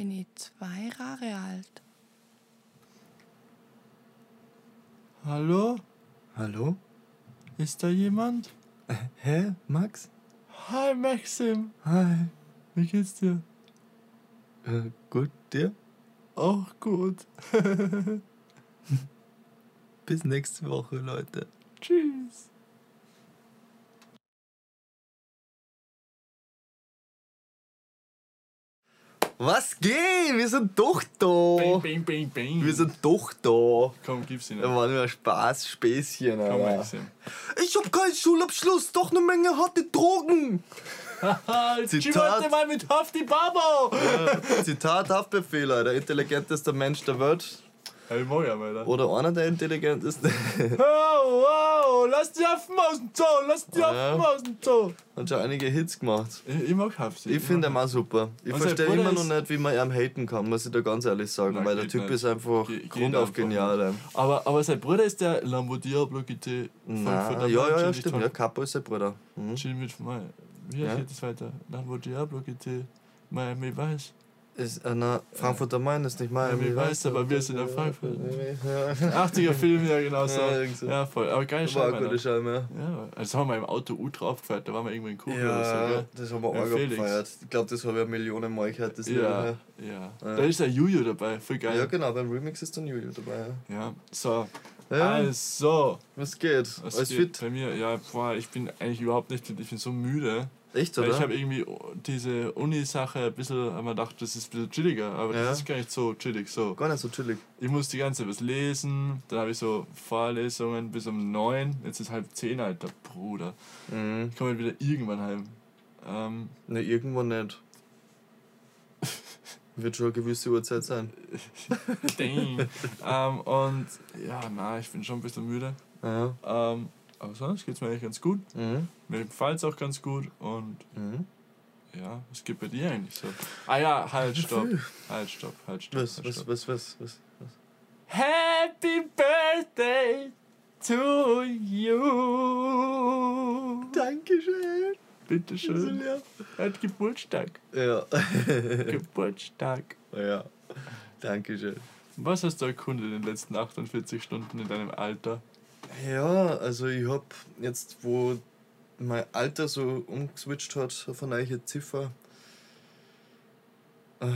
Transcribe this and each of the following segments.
bin ich zwei Jahre alt. Hallo? Hallo? Ist da jemand? Hä, Max? Hi Maxim, Hi. wie geht's dir? Äh, gut, dir? Auch gut. Bis nächste Woche, Leute. Tschüss. Was geht? Wir sind doch da. Bing, bing, bing, bing. Wir sind doch da. Komm, gib's ihnen. Da war nur ein Spaß, Späßchen, Komm, Alter. Maxim. Ich hab keinen Schulabschluss, doch eine Menge harte Drogen. Zitat. Mal mit Hafti Babo. Zitat Haftbefehler, der intelligenteste Mensch der Welt. Hey, Moja, Alter. Oder einer der intelligentesten. Wow, wow, lass die Affen aus dem Zoo, lass die Ja. Affen aus dem Zoo. Hat schon einige Hits gemacht. Ich, ich mag Hafti. Ich finde ihn auch super. Ich sein verstehe immer noch nicht, wie man ihm haten kann, muss ich da ganz ehrlich sagen. Nein, weil der Typ nicht. ist einfach Ge- grundauf genial. Aber, aber sein Bruder ist der Lambo Diablo GT von, von ja, der ja, ja, Chill stimmt. Ja, Capo ist sein Bruder. Mhm. Chill mit Mai. Wie Ja. geht das weiter? Lambo Diablo GT. Miami Weiß. Ist, äh, na, Frankfurter Main ist nicht Miami. Miami Weiß, aber wir sind in Frankfurt. Ja, 80er Film, ja, genau so. Ja, so. Ja, voll. Aber geile war Scheibe. eine Alter. Scheibe, ja. Ja, also haben wir im Auto U drauf gefeiert, da waren wir irgendwo in Kuba oder so, Ja, gell? das haben wir Ja, auch gefeiert. Ich glaube, das habe ich eine Million Mal gehört. Das Ja, ja. ja. Ja. Da ist der Juju dabei, voll geil. ja, genau, beim Remix ist dann Julio dabei. Ja, so. Ja. Ja, Also, was geht? was Alles geht fit? bei mir? Ja, boah, ich bin eigentlich überhaupt nicht fit, ich bin so müde. Echt, Weil oder? ich habe irgendwie diese Uni-Sache ein bisschen, wir gedacht, das ist ein bisschen chilliger, aber Ja. das ist gar nicht so chillig. So. Gar nicht so chillig. Ich muss die ganze Zeit was lesen, dann habe ich so Vorlesungen bis um neun, jetzt ist halb zehn, Alter, Bruder. Mhm. Ich komme wieder irgendwann heim. Ähm, Ne, irgendwo nicht. Wird schon eine gewisse Uhrzeit sein. dang. ähm, und ja, na, ich bin schon ein bisschen müde. Ja. Ähm, aber sonst geht es mir eigentlich ganz gut. Mhm. Mir gefällt es auch ganz gut und Mhm. ja, was geht bei dir eigentlich so? Ah ja, halt, stopp. Halt, stopp, halt, stopp. Was, halt, was, stopp. was, was, was, was? Happy Birthday to you. Dankeschön. Bitteschön. Er hat Geburtstag. Ja. Geburtstag. ja. Dankeschön. Was hast du erkundet in den letzten 48 Stunden in deinem Alter? Ja, also ich hab jetzt, wo mein Alter so umgeswitcht hat auf eine neue Ziffer, äh,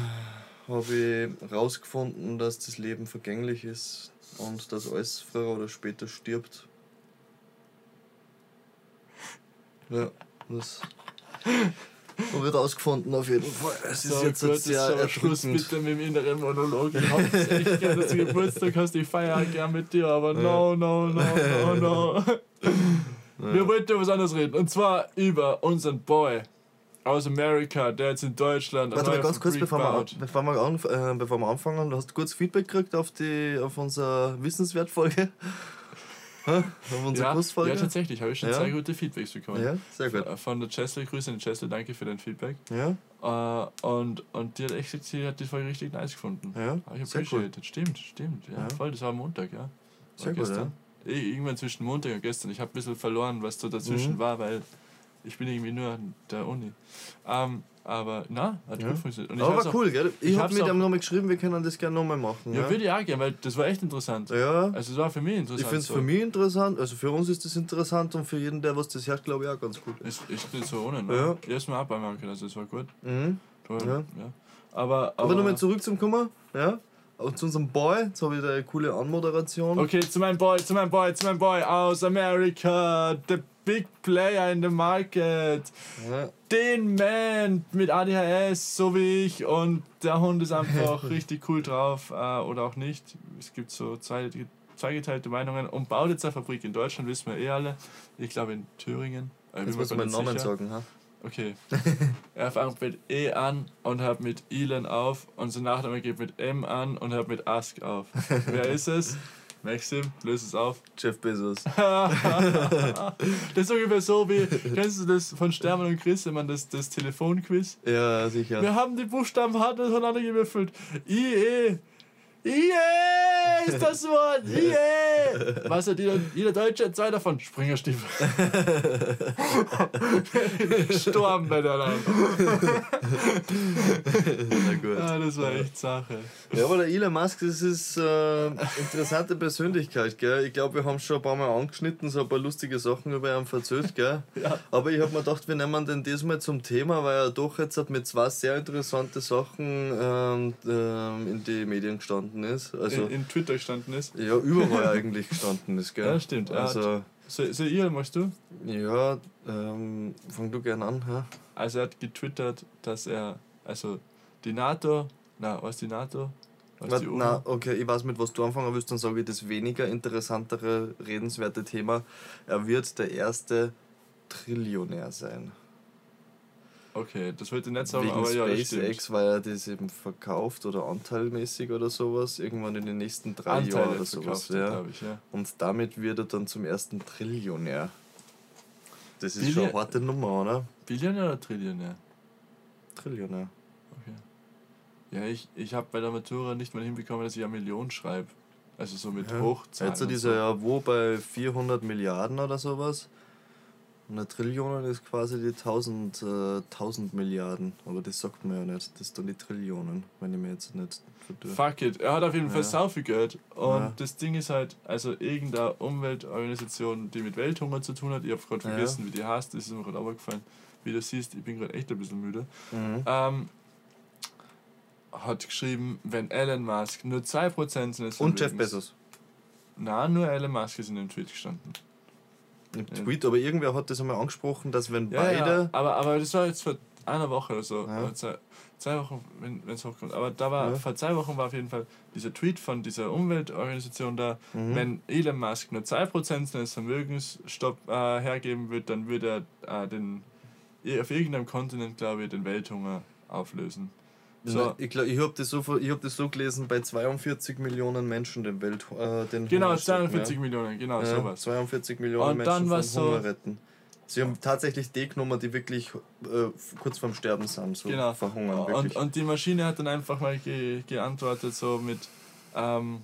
habe ich rausgefunden, dass das Leben vergänglich ist und dass alles früher oder später stirbt. Ja, das habe ich rausgefunden auf jeden Fall. Es ist So, jetzt gut, sehr so, Schluss bitte mit dem inneren Monolog. Ich hoffe echt gern, dass du Geburtstag hast. Ich feiere gern mit dir, aber no, no, no, no, no. Wir wollten über was anderes reden. Und zwar über unseren Boy aus Amerika, der jetzt in Deutschland. Warte mal ganz kurz, bevor wir, bevor, wir äh, bevor wir anfangen. Du hast kurz Feedback gekriegt auf, die, auf unsere Wissenswertfolge. Hä? auf unsere Ja, Kursfolge. ja, tatsächlich, habe ich schon Ja. sehr gute Feedbacks bekommen. Ja, sehr gut. Von der Chestle, Grüße an die Chestle, danke für dein Feedback. Ja, Äh, und, und die hat echt sie hat die Folge richtig nice gefunden. ja, Hab ich sehr cool. appreciated. Stimmt, stimmt. Ja, Ja. voll, das war am Montag, ja. Sehr gut, ja. Eh, Irgendwann zwischen Montag und gestern. Ich habe ein bisschen verloren, was so dazwischen Mhm. war, weil ich bin irgendwie nur an der Uni. Ähm, aber na, hat Ja. gut funktioniert. Und ich Aber war auch- cool, gell? Ich, ich hab hab's mit auch- ihm nochmal geschrieben, wir können das gerne nochmal machen. Ja, Ja, würde ich auch gerne, weil das war echt interessant. ja. Also es war für mich interessant. ich finde es so. für mich interessant, also für uns ist das interessant und für jeden, der was das hört, glaube ich auch ganz gut. Ist, ist nicht so ohne, ne? Ja. Ja. Erstmal ab einmal können, also es war gut. Mhm. Toll, Ja. ja. Aber, aber, Aber nochmal zurück zum Kummer, ja? Und zu unserem Boy, jetzt habe ich da eine coole Anmoderation. Okay, zu meinem Boy, zu meinem Boy, zu meinem Boy aus Amerika, the big player in the market. Ja. den Man mit ADHS, so wie ich, und der Hund ist einfach richtig cool drauf äh, oder auch nicht. Es gibt so zwei, zweigeteilte Meinungen. Und eine Fabrik in Deutschland, wissen wir eh alle. Ich glaube in Thüringen. Äh, bin Jetzt du gar meinen Namen sicher. sagen, ha? Okay. er fängt mit E an und hört mit Elon auf und sein Nachname geht mit M an und hört mit Ask auf. Wer ist es? Maxim, löse es auf. Jeff Bezos. das ist ungefähr so wie, kennst du das von Stermann und Chris, wenn man das, das Telefonquiz? Ja, sicher. Wir haben die Buchstaben hart voneinander gewürfelt. I, E, Yeah, ist das Wort. Yeah. Was hat jeder, jeder Deutsche hat zwei davon? Springerstiefel. Bei der Land. Na gut. Ja, das war echt Sache. Ja, aber der Elon Musk, das ist äh, interessante Persönlichkeit, gell? Ich glaube, wir haben schon ein paar Mal angeschnitten, so ein paar lustige Sachen über ihn erzählt, gell? Ja. Aber ich habe mir gedacht, wir nehmen den diesmal zum Thema, weil er doch jetzt hat mit zwei sehr interessante Sachen ähm, ähm, in die Medien gestanden ist. Also, In, in Twitter gestanden ist. ja, überall eigentlich gestanden ist, gell? Ja, stimmt. Er Also, So, so ihr, machst du? ja, ähm, fang du gern an, hä? Also er hat getwittert, dass er, also die NATO, na, was die NATO? Was die na, okay, ich weiß mit was du anfangen willst, dann sage ich das weniger interessantere, redenswerte Thema. Er wird der erste Trillionär sein. Okay, das wollte ich nicht sagen, Wegen aber ja, das SpaceX, weil er das eben verkauft oder anteilmäßig oder sowas, irgendwann in den nächsten drei Jahren Anteile oder sowas. Ja. ich, ja. Und damit wird er dann zum ersten Trillionär. Das ist Billi- schon eine harte Nummer, oder? Billionär oder Trillionär? Trillionär. Okay. Ja, ich, ich habe bei der Matura nicht mal hinbekommen, dass ich eine Million schreibe. Also so mit Ja. Hochzahlen. Jetzt so und dieser so. ja wo bei 400 Milliarden oder sowas. Eine Trillion ist quasi die 1000, äh, 1000 Milliarden. Aber das sagt man ja nicht. Das sind dann die Trillionen, wenn ich mir jetzt nicht verdürre. Fuck it, er hat auf jeden Fall Ja. sau viel Geld. Und Ja. das Ding ist halt, also irgendeine Umweltorganisation, die mit Welthunger zu tun hat, ich habe gerade Ja. vergessen, wie die heißt, das ist mir gerade aufgefallen. Wie du siehst, ich bin gerade echt ein bisschen müde. Mhm. Ähm, hat geschrieben, wenn Elon Musk nur 2% seines Und Jeff Bezos. Nein, nur Elon Musk ist in dem Tweet gestanden. Im. Tweet, aber irgendwer hat das einmal angesprochen, dass wenn Ja, beide. ja, aber, aber das war jetzt vor einer Woche oder so. Ja. Zwei, zwei Wochen, wenn es hochkommt. Aber da war, vor zwei Wochen war auf jeden Fall dieser Tweet von dieser Umweltorganisation da, Mhm. wenn Elon Musk nur 2% seines Vermögens stopp, äh, hergeben wird, dann würde er äh, den, auf irgendeinem Kontinent, glaube ich, den Welthunger auflösen. So. Ich, glaub, ich habe das, so, ich hab das so gelesen, bei 42 Millionen Menschen den Welt. Äh, den Genau, Hunger stoppen, 42 Millionen, genau, ja. sowas. 42 Millionen Und Menschen dann vom war's so- Hunger retten. Sie haben tatsächlich die genommen, die wirklich äh, kurz vorm Sterben sind, so Genau. verhungern. Und, Wirklich. und die Maschine hat dann einfach mal ge geantwortet, so mit, ähm,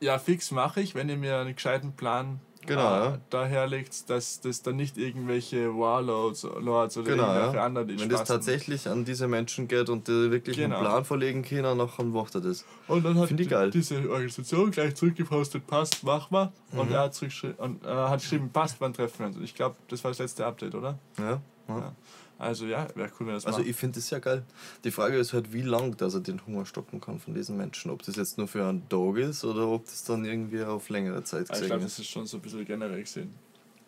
ja, fix mache ich, wenn ihr mir einen gescheiten Plan Genau, äh, ja. daherlegt, dass das dann nicht irgendwelche Warlords Lords oder Genau, irgendwelche ja. anderen Wenn das tatsächlich an diese Menschen geht und die wirklich Genau. einen Plan vorlegen können, dann macht er das. Und dann hat die, geil. diese Organisation gleich zurückgepostet, passt, mach mal. Und Mhm. er hat, und, äh, hat geschrieben, passt, wann treffen wir uns. Und ich glaube, das war das letzte Update, oder? Ja, ja. Ja. Also ja, wäre cool, wenn das Also macht. ich finde das sehr geil. Die Frage ist halt, wie lang dass er den Hunger stoppen kann von diesen Menschen. Ob das jetzt nur für einen Tag ist oder ob das dann irgendwie auf längere Zeit Also ich gesehen glaube, ist. das ist schon so ein bisschen generell gesehen.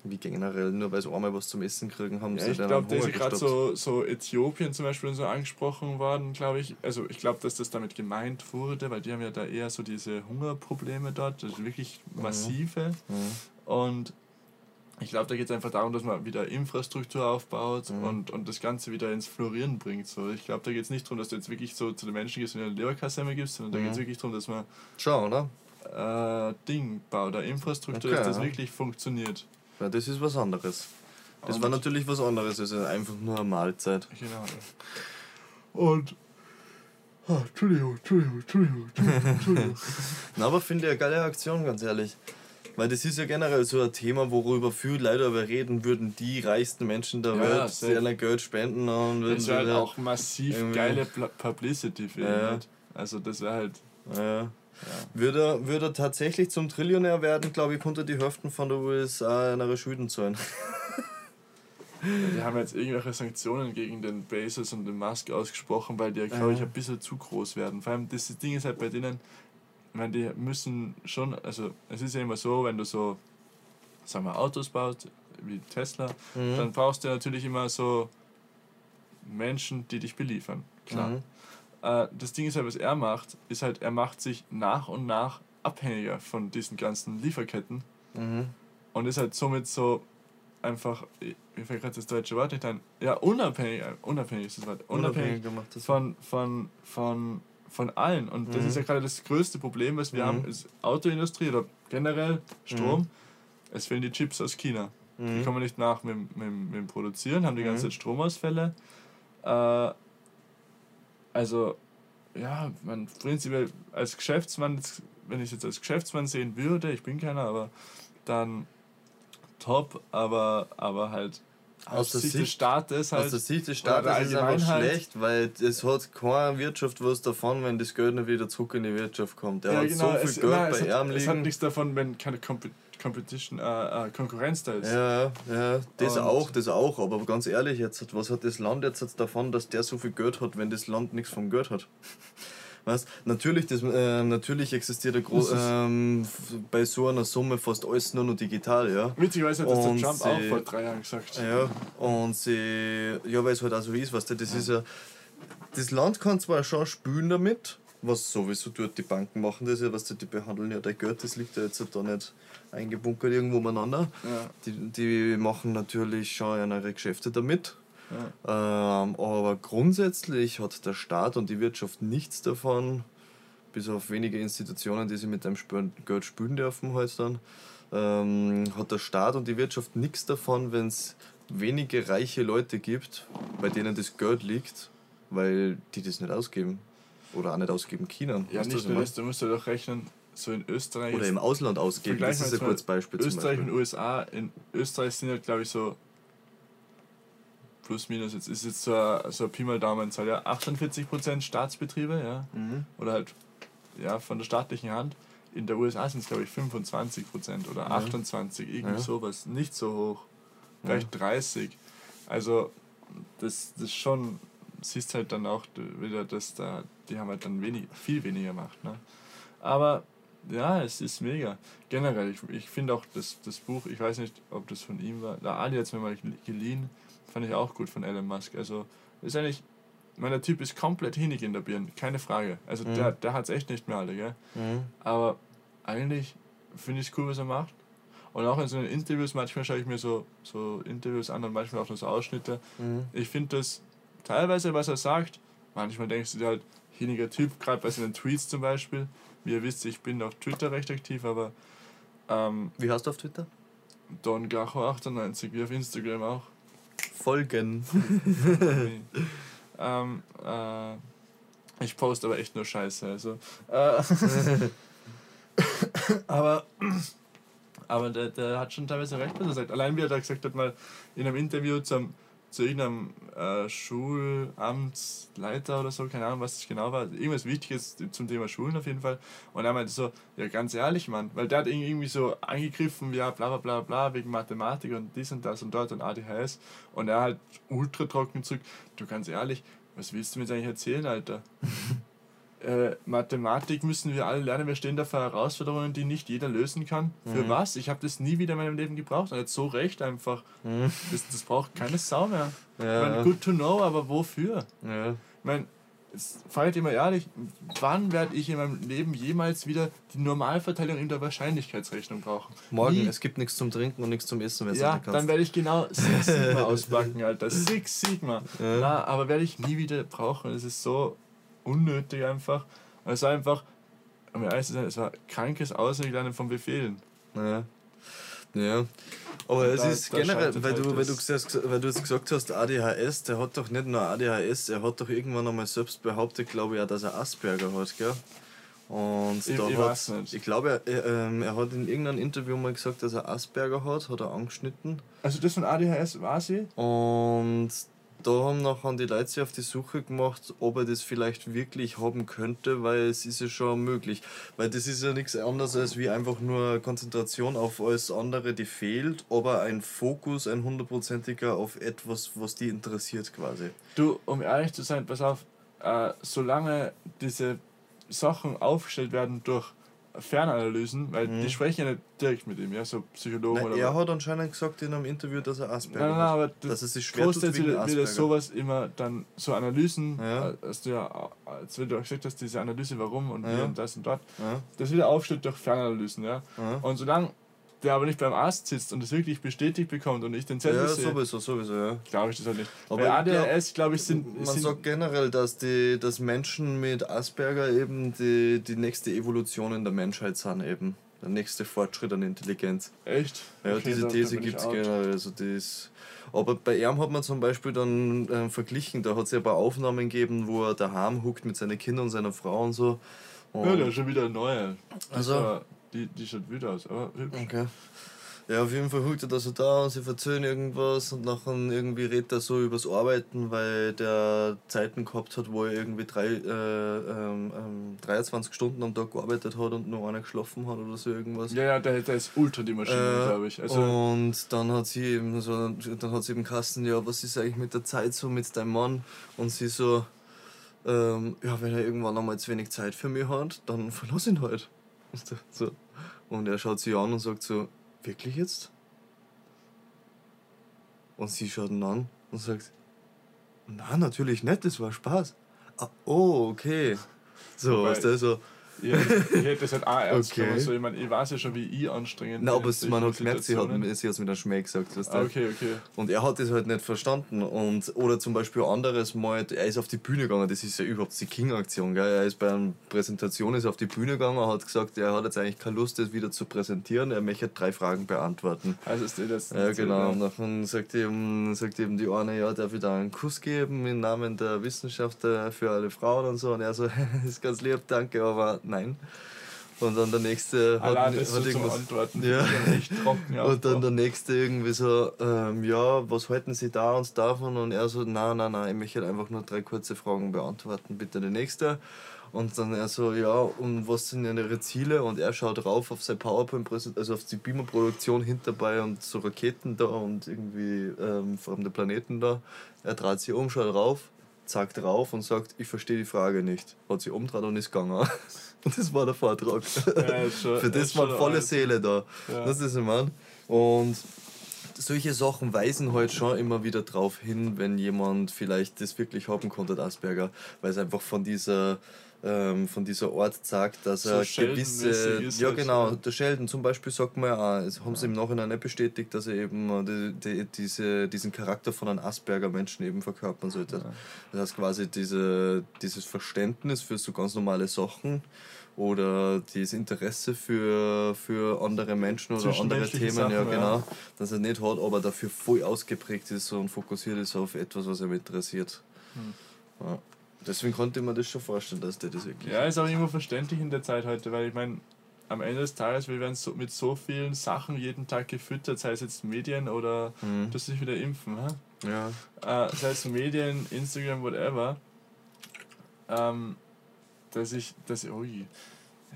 Wie generell, nur weil sie einmal was zum Essen kriegen, haben Ja, sie ich dann glaube, ist Hunger ja gerade gestoppt. so, so Äthiopien zum Beispiel so angesprochen worden, glaube ich. Also ich glaube, dass das damit gemeint wurde, weil die haben ja da eher so diese Hungerprobleme dort, also wirklich massive. Mhm. Und ich glaube, da geht es einfach darum, dass man wieder Infrastruktur aufbaut Mhm. und, und das Ganze wieder ins Florieren bringt. So. Ich glaube, da geht es nicht darum, dass du jetzt wirklich so zu den Menschen gehst und eine Leberkassemme gibst, sondern da Mhm. geht es wirklich darum, dass man Schau, oder? äh, Ding baut, eine Infrastruktur, Okay, dass das ja. wirklich funktioniert. Ja, das ist was anderes. Das Und- war natürlich was anderes als einfach nur eine Mahlzeit. Genau. Und. Ah, Entschuldigung, Entschuldigung, Entschuldigung, Entschuldigung. Na, aber finde ich eine geile Aktion, ganz ehrlich. Weil das ist ja generell so ein Thema, worüber viele Leute aber reden würden, die reichsten Menschen der Ja, Welt, die ihnen Geld spenden und würden Das wäre halt auch massiv geile Publicity für ihn. Ja. halt. Also, das wäre halt. Ja. Würde, er, würde er tatsächlich zum Trillionär werden, glaube ich, konnte die Hälfte von der USA ihre Schulden zahlen. Die haben jetzt irgendwelche Sanktionen gegen den Bezos und den Musk ausgesprochen, weil die, glaube ich, ein bisschen zu groß werden. Vor allem, das Ding ist halt bei denen, meine, die müssen schon, also es ist ja immer so, wenn du so, sagen wir, Autos baust, wie Tesla, Mhm. dann brauchst du natürlich immer so Menschen, die dich beliefern. Klar. Mhm. Äh, das Ding ist halt, was er macht, ist halt, er macht sich nach und nach abhängiger von diesen ganzen Lieferketten Mhm. und ist halt somit so einfach, mir fällt gerade das deutsche Wort nicht ein, ja, unabhängig, unabhängig ist das Wort, unabhängig gemacht. Das von, von, von, von allen. Und das Mhm. ist ja gerade das größte Problem, was wir Mhm. haben, ist Autoindustrie oder generell Strom. Es fehlen die Chips aus China. Die mhm. kommen nicht nach mit, dem- mit, mit dem Produzieren, haben die ganze Mhm. Zeit Stromausfälle. Äh, also ja, man prinzipiell als Geschäftsmann, wenn ich es jetzt als Geschäftsmann sehen würde, ich bin keiner, aber dann top, aber, aber halt Aus der Sicht des Staates halt. Aus der Sicht des Staates ist es aber Allgemeinheit. schlecht, weil es hat keine Wirtschaft was davon, wenn das Geld nicht wieder zurück in die Wirtschaft kommt. Der ja, hat genau, so viel es, Geld nein, bei ihm hat, es hat liegen. nichts davon, wenn keine Compe Competition, äh, äh, Konkurrenz da ist. Ja, ja, das Und- auch, das auch. Aber ganz ehrlich, jetzt, was hat das Land jetzt davon, dass der so viel Geld hat, wenn das Land nichts vom Geld hat? Weißt, natürlich, das, äh, natürlich existiert ähm, bei so einer Summe fast alles nur noch digital, ja. Witzigerweise hat das der Trump auch sie- vor drei Jahren gesagt. Ja, und sie, ja, weil es halt auch so ist, weißt du, das ist ja, das Land kann zwar schon spülen damit, was sowieso tut, die Banken machen das ja, was die behandeln ja dein Geld, das liegt ja jetzt da nicht eingebunkert irgendwo umeinander. Ja, Die, die machen natürlich schon ihre Geschäfte damit. Ja. Ähm, aber grundsätzlich hat der Staat und die Wirtschaft nichts davon, bis auf wenige Institutionen, die sie mit dem Geld spülen dürfen halt dann, ähm, hat der Staat und die Wirtschaft nichts davon, wenn es wenige reiche Leute gibt, bei denen das Geld liegt, weil die das nicht ausgeben. Oder auch nicht ausgeben können. ja nicht ich nur das, du musst ja doch rechnen, so in Österreich. Oder im Ausland ausgeben, das ist ein gutes Beispiel Österreich und. USA. In Österreich sind ja, glaube ich, so plus minus, jetzt ist jetzt so so Pi mal Daumenzahl, ja, 48% Staatsbetriebe, ja, Mhm. oder halt ja, von der staatlichen Hand. In der USA sind es, glaube ich, 25% oder Ja. 28, irgendwie Ja. sowas. Nicht so hoch. Vielleicht 30. Also, das, das schon, siehst halt dann auch wieder, dass da, die haben halt dann wenig, viel weniger Macht. Ne? Aber ja, es ist mega. Generell, ich, ich finde auch das, das Buch, ich weiß nicht, ob das von ihm war, der Ali hat es mir mal geliehen, fand ich auch gut von Elon Musk. Also, ist eigentlich, mein Typ ist komplett hinig in der Birne, keine Frage. Also, Mhm. der, der hat es echt nicht mehr alle, gell? Mhm. Aber eigentlich finde ich es cool, was er macht. Und auch in so den Interviews, manchmal schaue ich mir so, so Interviews an und manchmal auch nur so Ausschnitte. Mhm. Ich finde das teilweise, was er sagt, manchmal denkst du dir halt, hieniger Typ, gerade bei seinen Tweets zum Beispiel. Wie ihr wisst, ich bin auf Twitter recht aktiv, aber ähm, Wie heißt du auf Twitter? Don Gacho98, wie auf Instagram auch. Folgen. ähm, äh, ich poste aber echt nur Scheiße. Also, äh, aber aber der, der hat schon teilweise recht, was er sagt. Allein wie er da gesagt hat, mal in einem Interview zum, zu irgendeinem äh, Schulamtsleiter oder so, keine Ahnung, was das genau war. Irgendwas Wichtiges zum Thema Schulen auf jeden Fall. Und er meinte so, ja ganz ehrlich, Mann, weil der hat irgendwie so angegriffen, ja bla bla bla bla, wegen Mathematik und dies und das und dort und ADHS. Und er halt ultra trocken zurück, du ganz ehrlich, was willst du mir jetzt eigentlich erzählen, Alter? Äh, Mathematik müssen wir alle lernen, wir stehen da vor Herausforderungen, die nicht jeder lösen kann. Für Mhm. was? Ich habe das nie wieder in meinem Leben gebraucht. Und jetzt so recht einfach. Mhm. Das, das braucht keine Sau mehr. Ich Ja. meine, good to know, aber wofür? ja. Ich ich dich mal ehrlich, wann werde ich in meinem Leben jemals wieder die Normalverteilung in der Wahrscheinlichkeitsrechnung brauchen? Morgen, Nie. es gibt nichts zum Trinken und nichts zum Essen, wenn du Ja, dann kannst. werde ich genau Six Sigma auspacken, Alter. Six Sigma. Ja. Na, aber werde ich nie wieder brauchen. Es ist so unnötig einfach. Und es war einfach, um ehrlich zu sein, es war krankes Auswendiglernen von Befehlen. Ja. Ja. Aber es ist generell, weil halt du, weil, du gesagt, weil du jetzt gesagt hast, ADHS, der hat doch nicht nur ADHS, er hat doch irgendwann einmal selbst behauptet, glaube ich, auch, dass er Asperger hat, gell? Und Ich- da ich hat, ich glaube, er, ähm, er hat in irgendeinem Interview mal gesagt, dass er Asperger hat, hat er angeschnitten. Also das von ADHS war sie? Und da haben nachher die Leute sich auf die Suche gemacht, ob er das vielleicht wirklich haben könnte, weil es ist ja schon möglich. Weil das ist ja nichts anderes als wie einfach nur Konzentration auf alles andere, die fehlt, aber ein Fokus, ein hundertprozentiger auf etwas, was die interessiert quasi. Du, um ehrlich zu sein, pass auf, äh, solange diese Sachen aufgestellt werden durch Fernanalysen, weil Mhm. die sprechen ja nicht direkt mit ihm, ja, so Psychologen Nein, oder er was. hat anscheinend gesagt in einem Interview, dass er Asperger Nein, nein, nein, hat. aber Dass das es sich schwer tut wegen das Asperger. sowas immer dann so Analysen, Ja. äh, hast du ja, als wenn du auch gesagt hast, diese Analyse, warum und wie Ja. und das und dort, Ja, das wird aufgestellt durch Fernanalysen, ja. ja. Und solange der aber nicht beim Arzt sitzt und es wirklich bestätigt bekommt und ich den Zettel ja sehe, sowieso, sowieso, ja. glaube ich das halt nicht. Aber Bei ADHS, glaube ich, sind, Man sind sagt generell, dass, die, dass Menschen mit Asperger eben die, die nächste Evolution in der Menschheit sind eben. der nächste Fortschritt an Intelligenz. Echt? Ja, Okay, diese These gibt es generell. Also das, aber bei ihm hat man zum Beispiel dann ähm, verglichen, da hat es ja ein paar Aufnahmen gegeben, wo er daheim huckt mit seinen Kindern und seiner Frau und so. Und Ja, der ist schon wieder. Die, Also- die, die schaut wild aus, aber. Okay. Ja, auf jeden Fall huckt er da so da und sie verzögern irgendwas und nachher irgendwie redet er so übers Arbeiten, weil der Zeiten gehabt hat, wo er irgendwie drei, äh, ähm, ähm, 23 Stunden am Tag gearbeitet hat und nur einer geschlafen hat oder so irgendwas. Ja, ja, der, der ist ultra die Maschine, Äh, glaube ich. Also, und dann hat sie eben so, dann hat sie eben Kasten, ja, was ist eigentlich mit der Zeit so mit deinem Mann? Und sie so, ähm, ja, wenn er irgendwann einmal zu wenig Zeit für mich hat, dann verlass ihn halt. Und so. Und er schaut sie an und sagt so, wirklich jetzt? Und sie schaut ihn an und sagt, na, natürlich nicht, das war Spaß. Ah, oh, okay. So, weißt du, so, ich, ich hätte das halt auch ernst Okay. genommen. So, ich, mein, ich weiß ja schon, wie ich anstrengend na, bin aber es- man hat gemerkt, sie hat hat's mit einem Schmäh gesagt. Weißt du? Ah, okay, okay. Und er hat das halt nicht verstanden. Und, oder zum Beispiel anderes Mal, er ist auf die Bühne gegangen, das ist ja überhaupt die King-Aktion. Er ist bei einer Präsentation ist auf die Bühne gegangen, hat gesagt, er hat jetzt eigentlich keine Lust, das wieder zu präsentieren, er möchte drei Fragen beantworten. Also ist das Ja, genau. Und dann sagt eben, sagt eben die eine, ja, darf ich da einen Kuss geben im Namen der Wissenschaft für alle Frauen und so. Und er so, das ist ganz lieb, danke, aber nein. Und dann der nächste hat, Allein hat irgendwas. Antworten. Ja. trocken. ja. Und dann der nächste irgendwie so, ähm, ja, was halten Sie da und davon? Und er so, nein, nein, nein, ich möchte einfach nur drei kurze Fragen beantworten, bitte der nächste. Und dann er so, ja, und was sind denn Ihre Ziele? Und er schaut rauf auf sein powerpoint also auf die Beamer-Produktion hinterbei und so Raketen da und irgendwie ähm, fremde Planeten da. Er dreht sich um, schaut rauf, zeigt drauf und sagt, ich verstehe die Frage nicht. Hat sich umgedreht und ist gegangen. Und das war der Vortrag. Ja, schon- Für das war volle alt. Seele da. Ja. Das ist ein Mann. Und solche Sachen weisen halt schon immer wieder drauf hin, wenn jemand vielleicht das wirklich haben konnte, Asperger, weil es einfach von dieser ähm, von dieser Art sagt, dass So er gewisse. Ja, genau. ja. Der Sheldon zum Beispiel sagt man ja auch, es haben sie im Nachhinein nicht bestätigt, dass er eben äh, die, die, diese, diesen Charakter von einem Asperger-Menschen eben verkörpern sollte. Das heißt quasi diese, dieses Verständnis für so ganz normale Sachen oder dieses Interesse für, für andere Menschen oder andere Themen, ja Sachen, ja. genau, dass er nicht hat, aber dafür voll ausgeprägt ist und fokussiert ist auf etwas, was ihm interessiert. Hm. Ja. Deswegen konnte mir das schon vorstellen, dass der das wirklich. Ja, ist auch irgendwo verständlich in der Zeit heute, weil ich meine, am Ende des Tages, wir werden so, mit so vielen Sachen jeden Tag gefüttert, sei es jetzt Medien oder Mhm. dass sich wieder impfen, hä? Ja. äh, sei es Medien, Instagram, whatever, ähm, dass ich, dass ich, ui,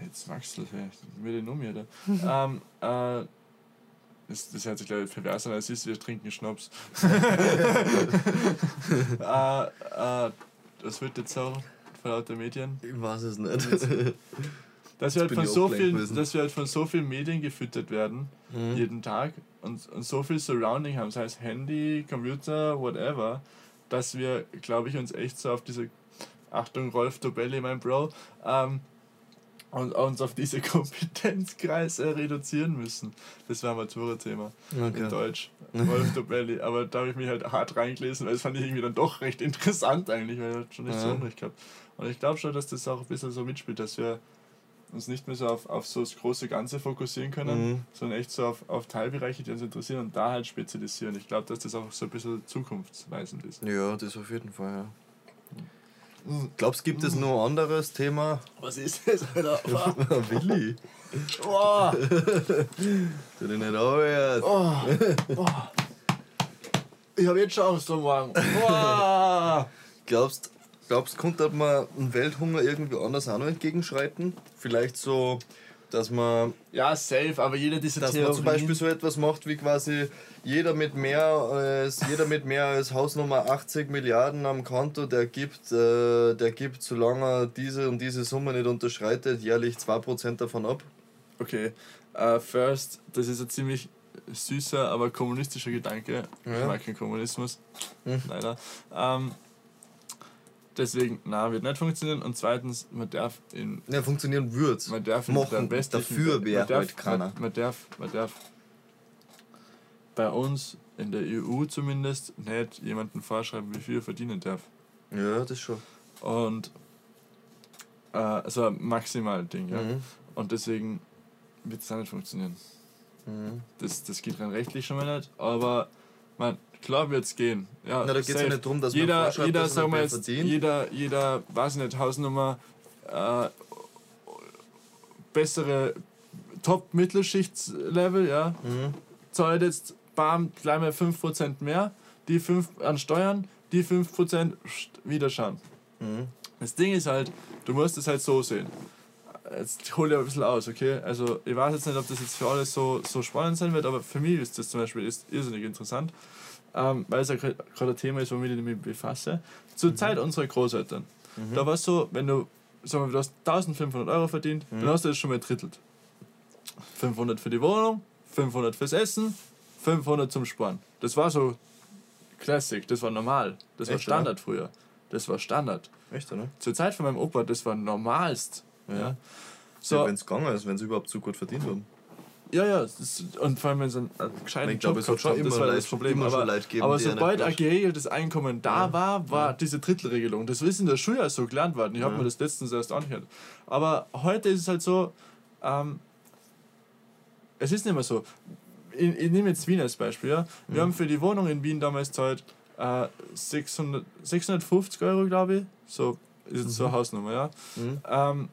jetzt wachst du, hey, würde nur mir da. ähm, äh, das, das hört sich gleich pervers an, als ist, wir trinken Schnaps. äh, äh, das wird jetzt so von lauter Medien. Ich weiß es nicht. Dass wir, halt von so auch viel, dass wir halt von so vielen Medien gefüttert werden, Mhm. jeden Tag und, und so viel Surrounding haben, sei es Handy, Computer, whatever, dass wir, glaube ich, uns echt so auf diese, Achtung, Rolf Dobelli, mein Bro, ähm, und uns auf diese Kompetenzkreise reduzieren müssen. Das war ein Matura-Thema in Okay. Deutsch. Rolf Dobelli. Aber da habe ich mich halt hart reingelesen, weil das fand ich irgendwie dann doch recht interessant eigentlich, weil er hat schon nicht so Ja. Unrecht gehabt. Und ich glaube schon, dass das auch ein bisschen so mitspielt, dass wir uns nicht mehr so auf, auf so das große Ganze fokussieren können, Mhm. sondern echt so auf, auf Teilbereiche, die uns interessieren und da halt spezialisieren. Ich glaube, dass das auch so ein bisschen zukunftsweisend ist. Ja, das auf jeden Fall, ja. Glaubst gibt es noch ein anderes Thema? Was ist das, Alter? Willi. Oh, Du dich nicht anhört. oh, oh. Ich habe jetzt schon Angst am Morgen. Oh. Glaubst, glaubst, konnte man einen Welthunger irgendwie anders auch noch entgegenschreiten? Vielleicht so, dass man, Ja, safe, aber jeder dieser dass man zum Beispiel so etwas macht wie quasi jeder mit mehr als jeder mit mehr als Hausnummer 80 Milliarden am Konto, der gibt, äh, der gibt, solange er diese und diese Summe nicht unterschreitet, jährlich 2% davon ab. Okay, äh, first, das ist ein ziemlich süßer, aber kommunistischer Gedanke. Ich Ja. mag keinen Kommunismus, Hm. leider. Ähm, deswegen, na, wird nicht funktionieren. Und zweitens, man darf in Ja, funktionieren wird's. man darf in Machen. der westlichen Dafür wäre halt keiner. Man, man darf, man darf bei uns in der EU zumindest nicht jemanden vorschreiben, wie viel er verdienen darf. Ja, das schon. Und äh, also maximal Ding, ja. Mhm. Und deswegen wird es auch nicht funktionieren. Mhm. Das, das geht rein rechtlich schon mal nicht, aber man, klar wird es gehen. Ja, Na, da geht's ja safe. nicht drum, dass man jeder, vorschreibt, jeder, dass man jetzt, verdient. jeder, jeder, weiß ich nicht, Hausnummer, äh, bessere Top-Mittelschichtslevel, ja, Mhm. zahlt jetzt, bam, gleich mal 5% mehr, die 5 an Steuern, die 5% wieder schauen. Mhm. Das Ding ist halt, du musst es halt so sehen. Jetzt hol dir ein bisschen aus, okay? Also ich weiß jetzt nicht, ob das jetzt für alle so, so spannend sein wird, aber für mich ist das zum Beispiel ist irrsinnig interessant, ähm, weil es ja gerade ein Thema ist, womit ich mich befasse. Zur Zeit unserer Großeltern. Da war es so, wenn du, sagen wir, du hast 1500 Euro verdient, dann hast du das schon mal drittelt. 500 für die Wohnung, 500 fürs Essen, 500 zum Sparen. Das war so Classic, das war normal. Das war Echt, Standard früher. Das war Standard. Echt, oder? Zur Zeit von meinem Opa, das war normalst. Ja. Ja. So, Ja, wenn es gegangen ist, wenn sie überhaupt so gut verdient haben. Ja, ja, das, und vor allem, wenn sie einen äh, gescheiten Ich glaube, Job es hat gehabt haben, das war Leute- das Problem. Aber, aber ja sobald ein geregeltes Einkommen da Ja. war, war diese Drittelregelung. Das ist in der Schule ja so gelernt worden. Ich habe Ja. mir das letztens erst angehört. Aber heute ist es halt so, ähm, es ist nicht mehr so. Ich, ich nehme jetzt Wien als Beispiel. Ja? Wir Mhm. haben für die Wohnung in Wien damals zahlt äh, 600, 650 Euro, glaube ich. So ist jetzt so eine Hausnummer. Ja? Mhm. Ähm,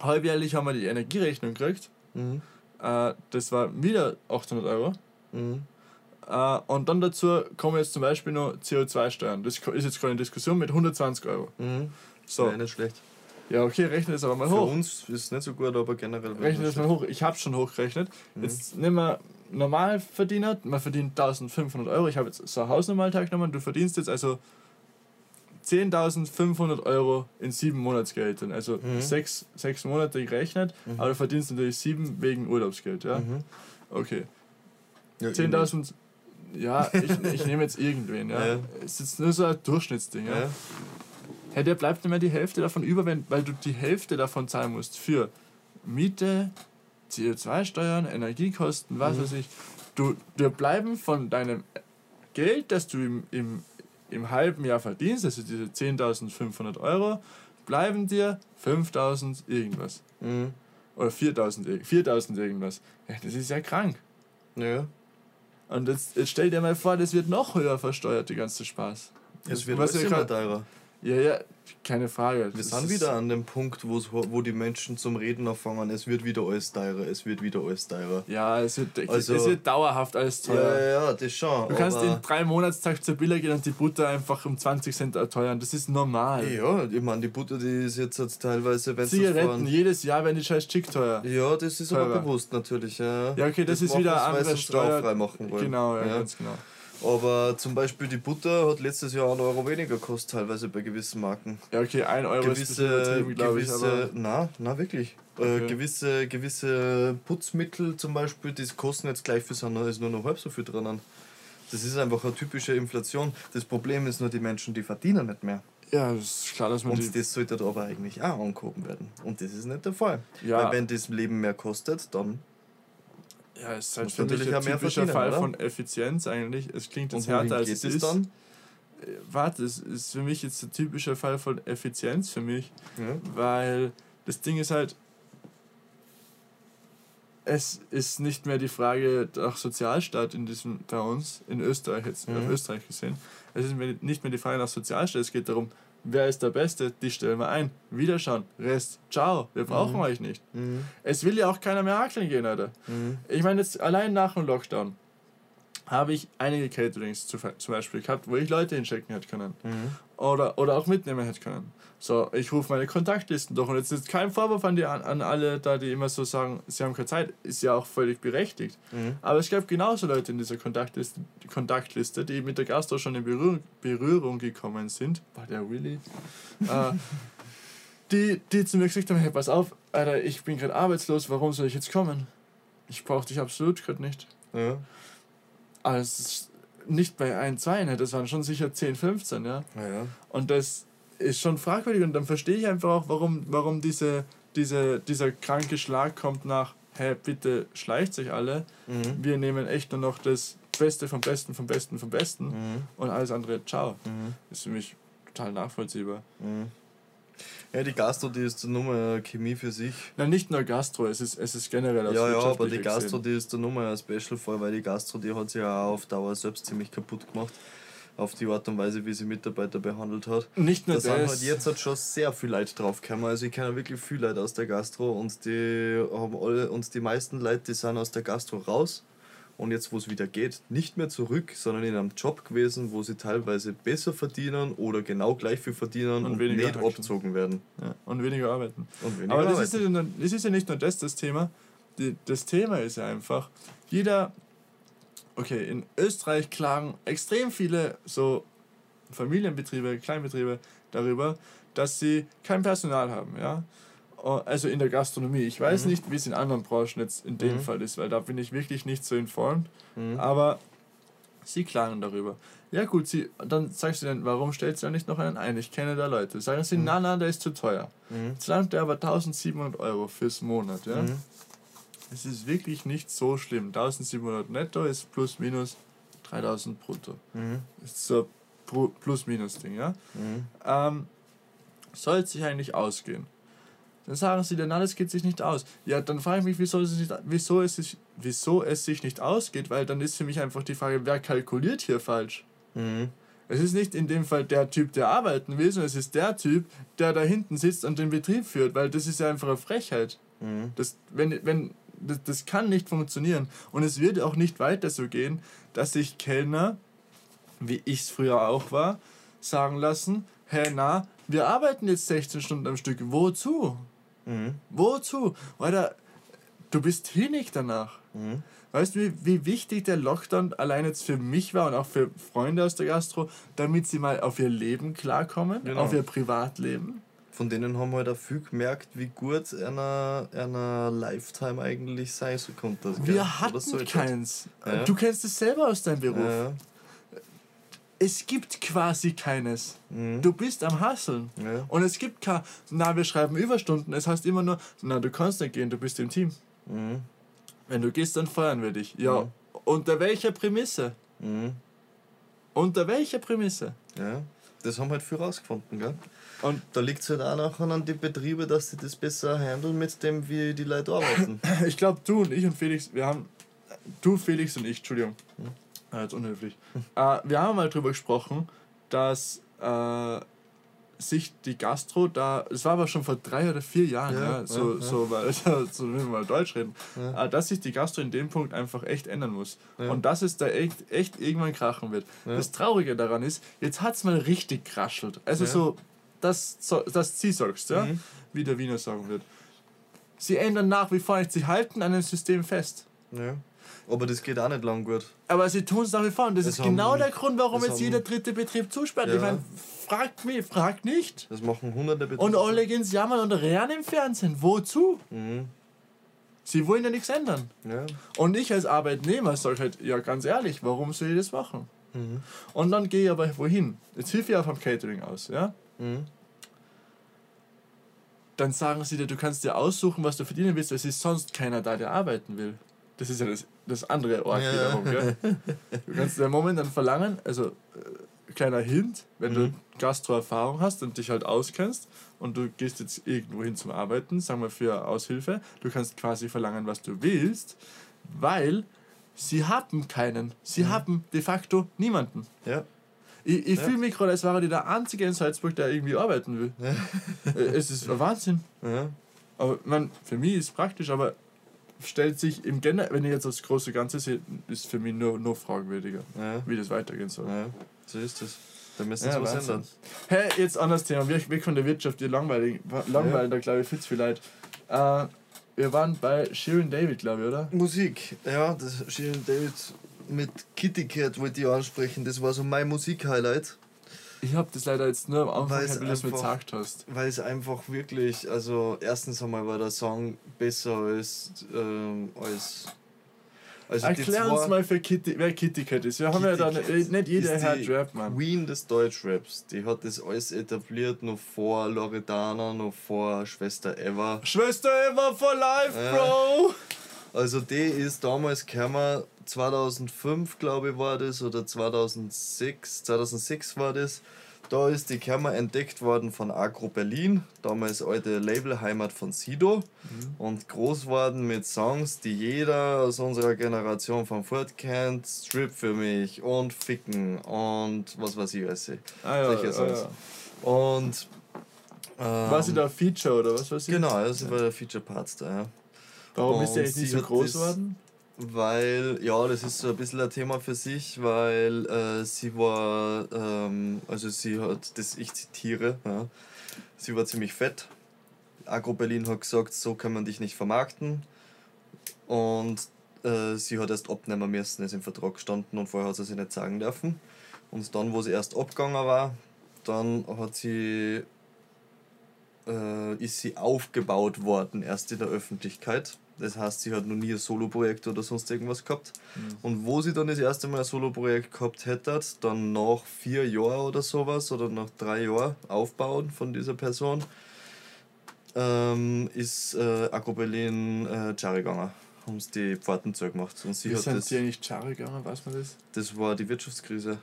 halbjährlich haben wir die Energierechnung gekriegt. Mhm. Äh, das war wieder 800 Euro. Mhm. Äh, und dann dazu kommen jetzt zum Beispiel noch CO2-Steuern. Das ist jetzt gerade in Diskussion mit 120 Euro. Mhm. So, Ja, nicht schlecht. ja, okay, rechne das aber mal Für hoch. uns ist es nicht so gut, aber generell. Rechne das mal hoch. Ich habe schon hochgerechnet. Jetzt nehmen wir Normalverdiener, man verdient 1500 Euro. Ich habe jetzt so eine Hausnormaltag genommen. Du verdienst jetzt also 10.500 Euro in sieben Monatsgehältern. Also Mhm. sechs, sechs Monate gerechnet, aber du verdienst natürlich sieben wegen Urlaubsgeld. Ja? Mhm. Okay. Ja, 10.000, ja, ich, ich nehme jetzt irgendwen, ja. Ja. Es ist nur so ein Durchschnittsding, ja. Ja. Hey, der bleibt nicht mehr die Hälfte davon über, wenn, weil du die Hälfte davon zahlen musst für Miete, CO2-Steuern, Energiekosten, was Mhm. weiß ich. Du, dir bleiben von deinem Geld, das du im, im, im halben Jahr verdienst, also diese 10.500 Euro, bleiben dir 5.000 irgendwas. Mhm. Oder 4.000 ir- 4.000 irgendwas. Ja, das ist ja krank. Ja. Und jetzt, jetzt stell dir mal vor, das wird noch höher versteuert, die ganze Spaß. Es wird Was immer grad- teurer. Ja, ja, keine Frage. Wir Das sind ist- wieder an dem Punkt, wo die Menschen zum Reden anfangen. Es wird wieder alles teurer, es wird wieder alles teurer. Ja, es wird, Also- es wird dauerhaft alles Ja, teuer. ja, ja, das schon. Du kannst aber in drei Monatstag zur Billa gehen und die Butter einfach um 20 Cent erteuern. Das ist normal. Ja, ich meine, die Butter, die ist jetzt, jetzt teilweise, wenn Zigaretten, jedes Jahr werden die scheiß Chick teuer. Ja, das ist aber Teurer. bewusst natürlich. Ja, Ja, okay, das, ist machen wieder sie, eine weil andere sie es Steuer. machen wollen. Genau, ja, Ja. ganz genau. Aber zum Beispiel die Butter hat letztes Jahr einen Euro weniger gekostet, teilweise bei gewissen Marken. Ja, okay, ein Euro ist ein gewisse, glaube ich. gewisse, Aber na, na wirklich. Okay. Äh, gewisse, gewisse Putzmittel zum Beispiel, die kosten jetzt gleich für Sand, ist nur noch halb so viel drinnen. Das ist einfach eine typische Inflation. Das Problem ist nur, die Menschen, die verdienen nicht mehr. ja, das ist klar, dass man Und das sollte aber eigentlich auch angehoben werden. Und das ist nicht der Fall. Ja. Weil wenn das Leben mehr kostet, dann. Ja, es ist halt für mich mehr typischer Fall oder? von Effizienz eigentlich. Es klingt jetzt härter als es ist. dann? Äh, Warte, es ist für mich jetzt ein typischer Fall von Effizienz für mich, Ja. weil das Ding ist halt, es ist nicht mehr die Frage nach Sozialstaat in diesem, bei uns, in Österreich jetzt, Mhm. auf Österreich gesehen. Es ist nicht mehr die Frage nach Sozialstaat, es geht darum, wer ist der Beste, die stellen wir ein. Wiederschauen, Rest, ciao, wir brauchen Mhm. euch nicht. Mhm. Es will ja auch keiner mehr hakeln gehen, Alter. Mhm. Ich meine, jetzt allein nach dem Lockdown habe ich einige Caterings zu, zum Beispiel gehabt, wo ich Leute hinschicken hätte können. Oder, oder auch mitnehmen hätte können. So, ich rufe meine Kontaktlisten durch und jetzt ist kein Vorwurf an, die, an, an alle, da die immer so sagen, sie haben keine Zeit, ist ja auch völlig berechtigt. Mhm. Aber es gab genauso Leute in dieser Kontaktliste, Kontaktliste die mit der Gastro schon in Berührung, Berührung gekommen sind. War der Willy? äh, die, die zu mir gesagt haben, hey, pass auf, Alter, ich bin gerade arbeitslos, warum soll ich jetzt kommen? Ich brauche dich absolut gerade nicht. Ja. Ist nicht bei 1, 2, ne? das waren schon sicher 10, 15, ja. Ja, ja. Und das ist schon fragwürdig und dann verstehe ich einfach auch, warum, warum diese, diese, dieser kranke Schlag kommt nach, hey, bitte schleicht sich alle, Mhm. wir nehmen echt nur noch das Beste vom Besten, vom Besten, vom Besten Mhm. und alles andere, ciao. Mhm. Ist für mich total nachvollziehbar. Ja, die Gastro, die ist nur mal Chemie für sich. Na, nicht nur Gastro, es ist, es ist generell aus Ja, ja, aber die Gastro, die ist da nochmal ein Special-Fall, weil die Gastro, die hat sich ja auf Dauer selbst ziemlich kaputt gemacht. Auf die Art und Weise, wie sie Mitarbeiter behandelt hat. Nicht nur Da sind das. halt jetzt halt schon sehr viel Leute draufgekommen. Also ich kenne wirklich viele Leute aus der Gastro und die haben alle, und die meisten Leute, die sind aus der Gastro raus und jetzt, wo es wieder geht, nicht mehr zurück, sondern in einem Job gewesen, wo sie teilweise besser verdienen oder genau gleich viel verdienen Und und, weniger nicht hacken. abgezogen werden. ja, und weniger arbeiten. Und weniger Aber das ist, ja, nur- das ist ja nicht nur das das Thema. Die, das Thema ist ja einfach, jeder, okay, in Österreich klagen extrem viele so Familienbetriebe, Kleinbetriebe darüber, dass sie kein Personal haben, ja. Oh, Also in der Gastronomie. Ich weiß Mhm. nicht, wie es in anderen Branchen jetzt in dem Mhm. Fall ist, weil da bin ich wirklich nicht so informed. Mhm. Aber sie klagen darüber. Ja gut, sie, dann sagst du dann, warum stellst du da nicht noch einen ein? Ich kenne da Leute. Sagen sie, Mhm. na, na, der ist zu teuer. Mhm. Jetzt landet der aber 1700 Euro fürs Monat. Ja? Mhm. Es ist wirklich nicht so schlimm. 1700 netto ist plus minus 3000 brutto. Ist so ein Plus-Minus-Ding. Ja? Ähm, soll es sich eigentlich ausgehen? Dann sagen sie, dann alles geht sich nicht aus. Ja, dann frage ich mich, wieso es, nicht, wieso, es sich, wieso es sich nicht ausgeht, weil dann ist für mich einfach die Frage, wer kalkuliert hier falsch? Mhm. Es ist nicht in dem Fall der Typ, der arbeiten will, sondern es ist der Typ, der da hinten sitzt und den Betrieb führt, weil das ist ja einfach eine Frechheit. Mhm. Das, wenn, wenn, das, das kann nicht funktionieren. Und es wird auch nicht weiter so gehen, dass sich Kellner, wie ich es früher auch war, sagen lassen, hey na, wir arbeiten jetzt 16 Stunden am Stück. Wozu? Mhm. Wozu? Alter, du bist hinig danach. Mhm. Weißt du, wie, wie wichtig der Lockdown allein jetzt für mich war und auch für Freunde aus der Gastro, damit sie mal auf ihr Leben klarkommen, Genau. auf ihr Privatleben? Von denen haben wir halt auch viel gemerkt, wie gut einer, einer Lifetime eigentlich sein so konnte. gell? Wir Oder hatten keins. Ja. Du kennst es selber aus deinem Beruf. Ja. Es gibt quasi keines. Mhm. Du bist am Hasseln. Ja. Und es gibt kein, na, wir schreiben Überstunden. Es heißt immer nur, na, du kannst nicht gehen, du bist im Team. Mhm. Wenn du gehst, dann feuern wir dich. Ja. Mhm. Unter welcher Prämisse? Mhm. Unter welcher Prämisse? Ja. Das haben halt viel rausgefunden, gell? Und Da liegt es halt auch nachher an die Betriebe, dass sie das besser handeln mit dem, wie die Leute arbeiten. ich glaube, du und ich und Felix, wir haben, du, Felix und ich, Entschuldigung, ah, jetzt unhöflich, äh, wir haben mal drüber gesprochen, dass äh, sich die Gastro da, es war aber schon vor drei oder vier Jahren, ja, Ja, so, ja, so, weil, so wir mal Deutsch reden, Ja. äh, dass sich die Gastro in dem Punkt einfach echt ändern muss. Und dass es da echt, echt irgendwann krachen wird. Das Traurige daran ist, jetzt hat es mal richtig kraschelt. Also so, das, so, das sie sagst, ja, Mhm. wie der Wiener sagen wird. Sie ändern nach wie vor nicht, sie halten an dem System fest. Ja. Aber das geht auch nicht lang gut. Aber sie tun es nach wie vor. Und das Das ist genau der Grund, warum jetzt jeder dritte Betrieb zusperrt. Ja. Ich meine, fragt mich, fragt nicht. Das machen hunderte Betriebe. Und alle gehen jammern und rennen im Fernsehen. Wozu? Mhm. Sie wollen ja nichts ändern. Ja. Und ich als Arbeitnehmer sage halt, ja ganz ehrlich, warum soll ich das machen? Mhm. Und dann gehe ich aber wohin? Jetzt hilf ich auch vom Catering aus, ja? Mhm. Dann sagen sie dir, du kannst dir aussuchen, was du verdienen willst, weil es ist sonst keiner da, der arbeiten will. Das ist ja das, das andere Ort Ja. wiederum, gell? Du kannst dir momentan verlangen, also äh, kleiner Hint, wenn Mhm. du Gastro-Erfahrung hast und dich halt auskennst und du gehst jetzt irgendwo hin zum Arbeiten, sagen wir für Aushilfe, du kannst quasi verlangen, was du willst, weil sie haben keinen. Sie haben de facto niemanden. Ja. Ich, ich Ja. fühle mich gerade, als wäre ich der Einzige in Salzburg, der irgendwie arbeiten will. Äh, es ist Wahnsinn. Ja. Aber man, für mich ist es praktisch, aber stellt sich im Generell, wenn ich jetzt das große Ganze sehe, ist für mich nur, nur fragwürdiger, Ja. wie das weitergehen soll. ja. So ist es. Da müssen Ja, sie was ändern. Hey, jetzt anderes Thema. Weg, weg von der Wirtschaft, ihr langweilig, langweilig da glaube ich viel zu viel leid. Äh, wir waren bei Shirin David, glaube ich, oder? Musik, ja, das Shirin David mit Kitty Cat wollte ich ansprechen. Das war so mein Musik-Highlight, Ich habe das leider jetzt nur am Anfang, Weil du es mir gesagt hast. weil es einfach wirklich, also erstens einmal war der Song besser als, ähm, als, also Erklär uns mal, für Kitty, wer Kitty Cat ist. Wir haben ja Kitty da Cat nicht, nicht jeder hört Rap, Mann. Queen des Deutschraps, die hat das alles etabliert, noch vor Loredana, noch vor Schwester Eva. Schwester Eva for life, Ja. Bro! Also die ist damals gekommen, 2005 glaube ich war das oder 2006, 2006 war das. Da ist die Kammer entdeckt worden von Agro Berlin, damals alte Labelheimat von Sido. Mhm. Und groß worden mit Songs, die jeder aus unserer Generation von Ford kennt. Strip für mich und Ficken und was weiß ich alles. Ah ja, Solche ah, Songs. ja. Und. Ähm, War sie da Feature oder was weiß ich? Genau, das war der Feature Parts da, ja. Warum ist Und der eigentlich nicht sie so groß geworden? Weil, ja, das ist so ein bisschen ein Thema für sich, weil äh, sie war, ähm, also sie hat, das ich zitiere, ja, sie war ziemlich fett. Agro Berlin hat gesagt, so kann man dich nicht vermarkten. Und äh, sie hat erst abnehmen müssen, ist im Vertrag gestanden und vorher hat sie sich nicht sagen dürfen. Und dann, wo sie erst abgegangen war, dann hat sie, äh, ist sie aufgebaut worden, erst in der Öffentlichkeit. Das heißt, sie hat noch nie ein Soloprojekt oder sonst irgendwas gehabt. Mhm. Und wo sie dann das erste Mal ein Soloprojekt gehabt hätte, dann nach vier Jahren oder sowas oder nach drei Jahren Aufbauen von dieser Person, ähm, ist äh, Agro Berlin äh, Jari gegangen. Haben sie die Pforten zugemacht. Und sie Wie hat sind das, die eigentlich Charre gegangen, weiß man das? das war die Wirtschaftskrise.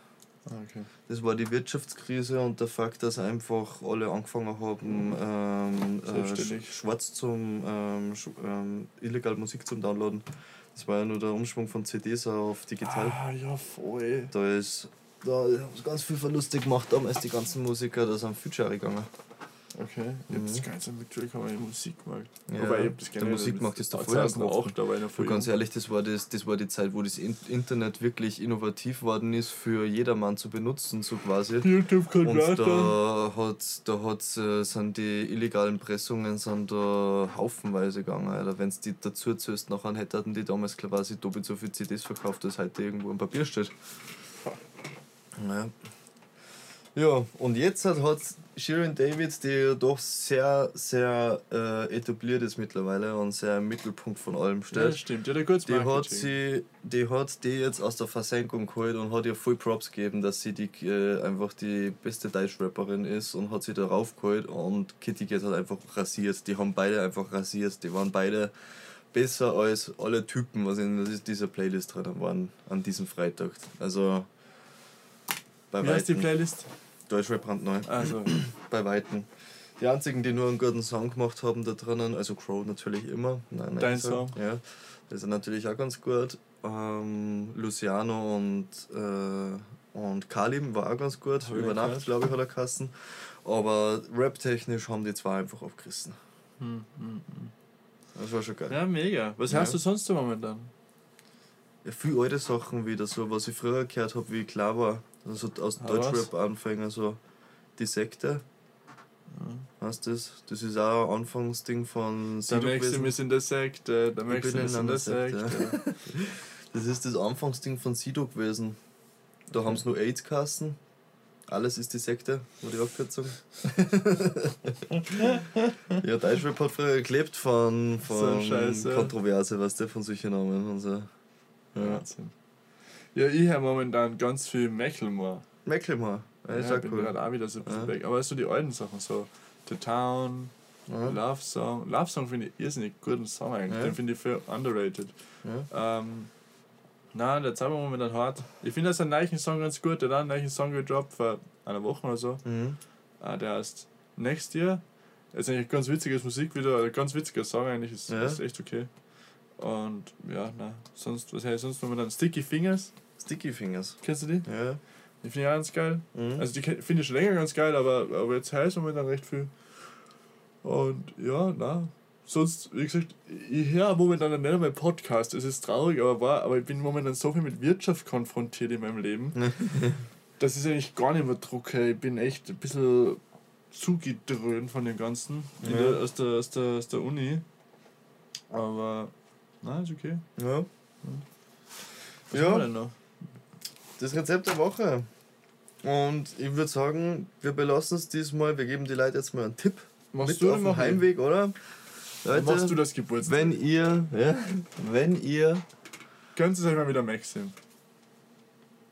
Ah, okay. Das war die Wirtschaftskrise und der Fakt, dass einfach alle angefangen haben, ähm, äh, schwarz zum ähm, sch ähm, illegal Musik zum Downloaden. Das war ja nur der Umschwung von CDs auf digital. Ah, ja, voll. Da ist da haben sie ganz viel Verluste gemacht, damals die ganzen Musiker, da sind Jahre gegangen. Okay. Ich Mhm. das Ganze natürlich auch im Musikmarkt. Ja, Wobei, ich das der Musikmarkt ist da voll angelaufen. 2008, da war ich noch Du, voll ganz ehrlich, das war, das, das war die Zeit, wo das In- Internet wirklich innovativ worden ist, für jedermann zu benutzen, so quasi. YouTube Und Converter. da, hat, da hat, äh, sind die illegalen Pressungen sind da haufenweise gegangen. Alter. Wenn es die dazu zählst, nachher hätten die damals quasi doppelt so viel CDs verkauft, als heute irgendwo im Papier steht. Ja. Ja, und jetzt hat, hat Shirin David, die doch sehr, sehr äh, etabliert ist mittlerweile und sehr im Mittelpunkt von allem Ja, steht. das stimmt. Ja, der kurz Die hat, sie, die hat die jetzt aus der Versenkung geholt und hat ihr voll Props gegeben, dass sie die, äh, einfach die beste Deutschrapperin ist und hat sie da raufgeholt und Kitty Cat hat einfach rasiert. Die haben beide einfach rasiert. Die waren beide besser als alle Typen, was in dieser Playlist drin waren an diesem Freitag. Also bei Wie heißt die. Playlist? Deutschrap brandneu. Also, Bei Weitem. Die einzigen, die nur einen guten Song gemacht haben da drinnen, also Crow natürlich immer. Nein, nein, Dein so. Song? Ja, das ist natürlich auch ganz gut. Ähm, Luciano und, äh, und Kalim war auch ganz gut. Hab Über Nacht, glaube ich, hat er Kassen. Aber rap-technisch haben die zwei einfach abgerissen. hm, hm, hm. Das war schon geil. Ja, mega. Was Ja. hörst du sonst so momentan? Ja, viele alte Sachen wieder, so was ich früher gehört habe, wie ich klar war. Also aus Ah, Deutschrap-Anfänger, so die Sekte. Weißt du das? Das ist auch ein Anfangsding von Der Sido gewesen. Maxim ist in der Sekte, der Maxim in ist in der Sekte, Sekte. Das ist das Anfangsding von Sido gewesen. Da haben sie nur AIDS kassen. Alles ist die Sekte, war die Abkürzung. ja, Deutschrap hat früher geklebt von, So von Scheiße. Kontroverse, weißt du, von solchen Namen und so. Ja. Wahnsinn. Ja, ich höre momentan ganz viel Macklemore. Mecklemar, ja, ist ja, auch bin cool. gerade auch wieder so ein bisschen Ja. weg. Aber so die alten Sachen, so The Town, Ja. Love Song. Love Song finde ich irrsinnig guten Song eigentlich. Ja. Den finde ich viel underrated. Ja. Ähm, nein, der war momentan hart. Ich finde, das einen neuen Song ganz gut. Der hat einen neuen Song gedroppt vor einer Woche oder so. Mhm. Ah, der heißt Next Year. Das ist eigentlich ganz witziges Musik wieder, ein ganz witziger Song eigentlich, ist, Ja. ist echt okay. Und ja, na, sonst, was heißt sonst momentan? Sticky Fingers, Sticky Fingers. kennst du die? Ja. Die finde ich auch ganz geil. Mhm. Also die finde ich schon länger ganz geil, aber, aber jetzt heißt momentan recht viel. Und ja, na. Sonst, wie gesagt, ich höre momentan nicht einmal Podcast. Es ist traurig, aber wahr, aber ich bin momentan so viel mit Wirtschaft konfrontiert in meinem Leben. das ist eigentlich gar nicht mehr drucke. Ich bin echt ein bisschen zugedröhnt von dem Ganzen Ja. der, aus, der, aus, der, aus der Uni. Aber, na, ist okay. ja. Was Ja. haben wir denn noch? Das Rezept der Woche. Und ich würde sagen, wir belassen es diesmal. Wir geben die Leute jetzt mal einen Tipp Machst mit du auf dem? Heimweg, oder? Leute, Machst du das Geburtstag? wenn ihr, ja, wenn ihr Könnt ihr euch mal wieder Maxim.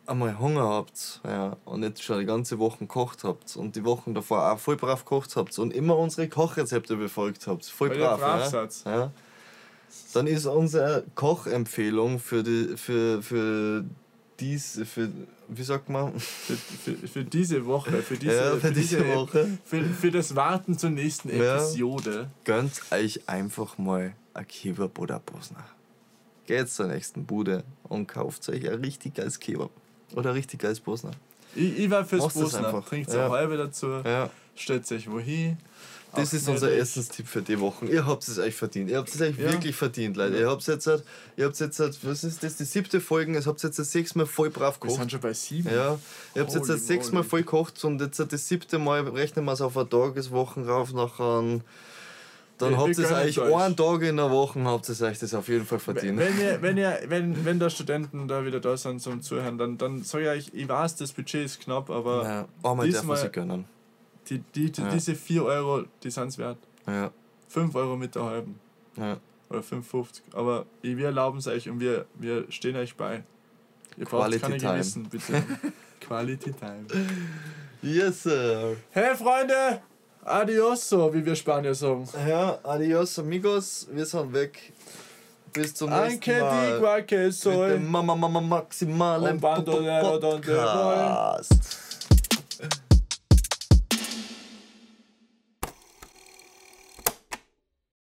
einmal Hunger habt ja, und jetzt schon die ganze Woche gekocht habt und die Wochen davor auch voll brav gekocht habt und immer unsere Kochrezepte befolgt habt, voll Weil brav, ja, Bravsatz. ja, dann ist unsere Kochempfehlung für, die, für, für diese, für, wie sagt man? Für, für, für diese Woche, für diese, ja, für diese Ep- Woche. Für, für das Warten zur nächsten Ja. Episode. Gönnt euch einfach mal ein Kebab oder Bosner. Geht zur nächsten Bude und kauft euch ein richtig geiles Kebab. Oder ein richtig geiles Bosner. Ich, ich war fürs einfach. Trinkt Ja. eine halbe dazu, Ja. stellt euch wohin. Das ist unser. Essenstipp für die Woche. Ihr habt es euch verdient. Ihr habt es euch Ja. wirklich verdient, Leute. Ihr habt jetzt, halt- ihr habt jetzt, halt- was ist das, die siebte Folge, ihr habt jetzt das sechsmal voll brav Wir sind gekocht. schon bei sieben. Ja, ihr habt jetzt das sechsmal voll gekocht und jetzt das siebte Mal rechnen wir es auf eine Tageswoche rauf nachher. Dann Wir- habt ihr es euch einen Tag in der Woche, habt ihr euch das auf jeden Fall verdient. wenn, ihr, wenn, ihr, wenn, wenn da Studenten da wieder da sind zum Zuhören, dann, dann sage ich euch, ich weiß, das Budget ist knapp, aber Ja, einmal darf man diesmal- sich gönnen. Die, die, die, Ja. diese 4 Euro, die sind es wert. Ja, 5 Euro mit der halben. ja. Oder 5,50. Aber wir erlauben es euch und wir, wir stehen euch bei. Ihr braucht Quality keine time. Gewissen, bitte. Quality Time. Yes, sir. Hey Freunde! Adioso, wie wir Spanier sagen. Ja, adios amigos, wir sind weg. Bis zum nächsten Anche Mal. di qualche Mit soy. dem Mama Mama maximalen. Podcast.